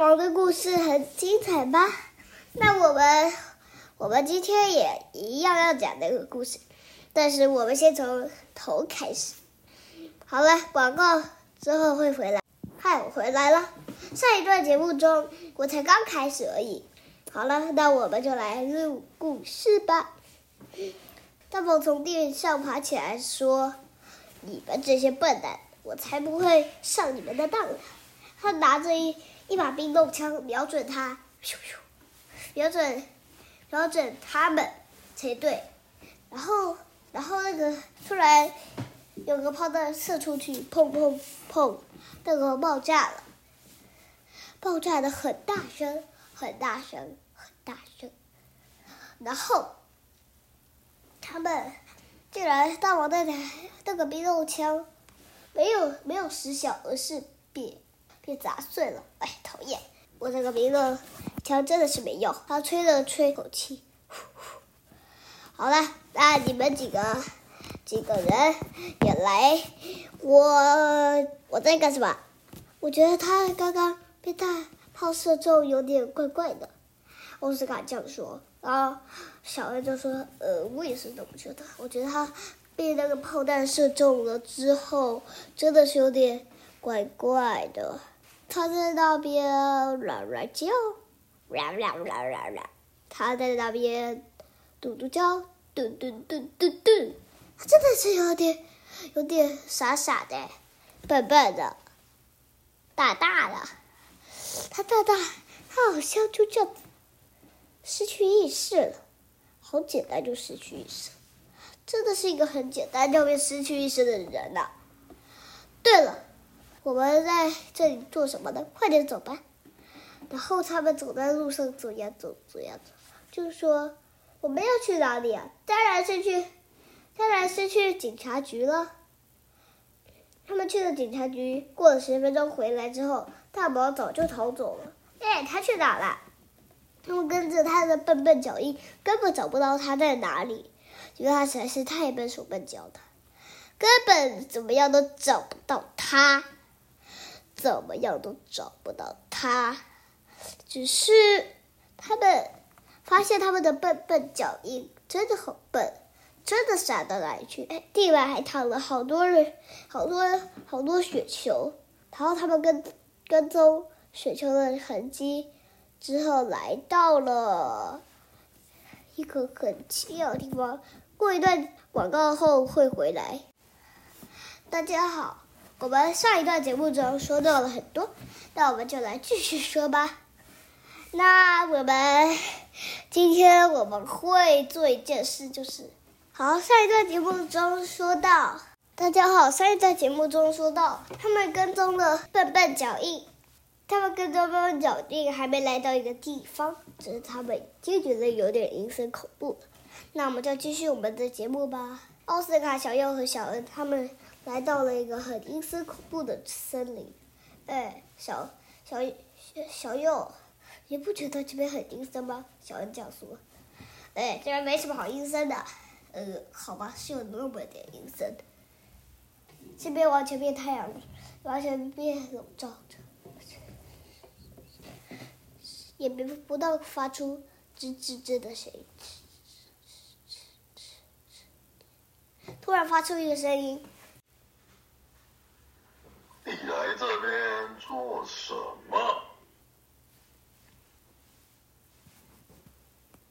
王的故事很精彩吧？那我们我们今天也一样要讲那个故事，但是我们先从头开始。好了，广告之后会回来。嗨，我回来了。上一段节目中我才刚开始而已。好了，那我们就来录故事吧。大宝从地上爬起来说：“你们这些笨蛋，我才不会上你们的当呢！”他拿着一一把冰冻枪，瞄准他，瞄准，瞄准他们才对。然后，然后那个突然有个炮弹射出去，砰砰砰，那个爆炸了，爆炸的很大声，很大声，很大声。然后他们竟然大王那台那个冰冻枪没有没有失效，而是变。被砸碎了，哎，讨厌！我这个冰冻枪真的是没用。他吹了吹口气，呼呼。好了，那你们几个几个人也来。我我在干什么？我觉得他刚刚被大炮射中，有点怪怪的。奥斯卡这样说，然后小恩就说：“呃，我也是这么觉得。我觉得他被那个炮弹射中了之后，真的是有点怪怪的。”他在那边乱乱叫，啦啦啦啦啦。他在那边嘟嘟叫，嘟嘟嘟嘟嘟。他真的是有点，有点傻傻的，笨笨的，大大的。他大大，他好像就这样失去意识了。好简单就失去意识，真的是一个很简单就会失去意识的人呐、对了。我们在这里做什么呢？快点走吧。然后他们走在路上，走呀走，走呀走，就说我们要去哪里啊？当然是去，当然是去警察局了。他们去了警察局，过了十分钟回来之后，大毛早就逃走了。哎，他去哪了？他们跟着他的笨笨脚印，根本找不到他在哪里，因为他实在是太笨手笨脚的，根本怎么样都找不到他。怎么样都找不到他，只是他们发现他们的笨笨脚印真的很笨，真的傻到哪里去？哎，地板还躺了好多人，好多好多雪球，然后他们跟跟踪雪球的痕迹之后，来到了一个很奇妙的地方。过一段广告后会回来。大家好。我们上一段节目中说到了很多，那我们就来继续说吧。那我们今天我们会做一件事，就是好，上一段节目中说到，大家好，上一段节目中说到，他们跟踪了笨笨脚印，他们跟踪笨笨脚印还没来到一个地方，只是他们已经觉得有点阴森恐怖。那我们就继续我们的节目吧。奥斯卡、小右和小恩他们。来到了一个很阴森恐怖的森林，哎，小小小右，你不觉得这边很阴森吗？小恩这样说，哎，这边没什么好阴森的，呃，好吧，是有那么点阴森的。这边完全被太阳，完全被笼罩着，也别不到发出吱吱吱的声音，突然发出一个声音。Nossa,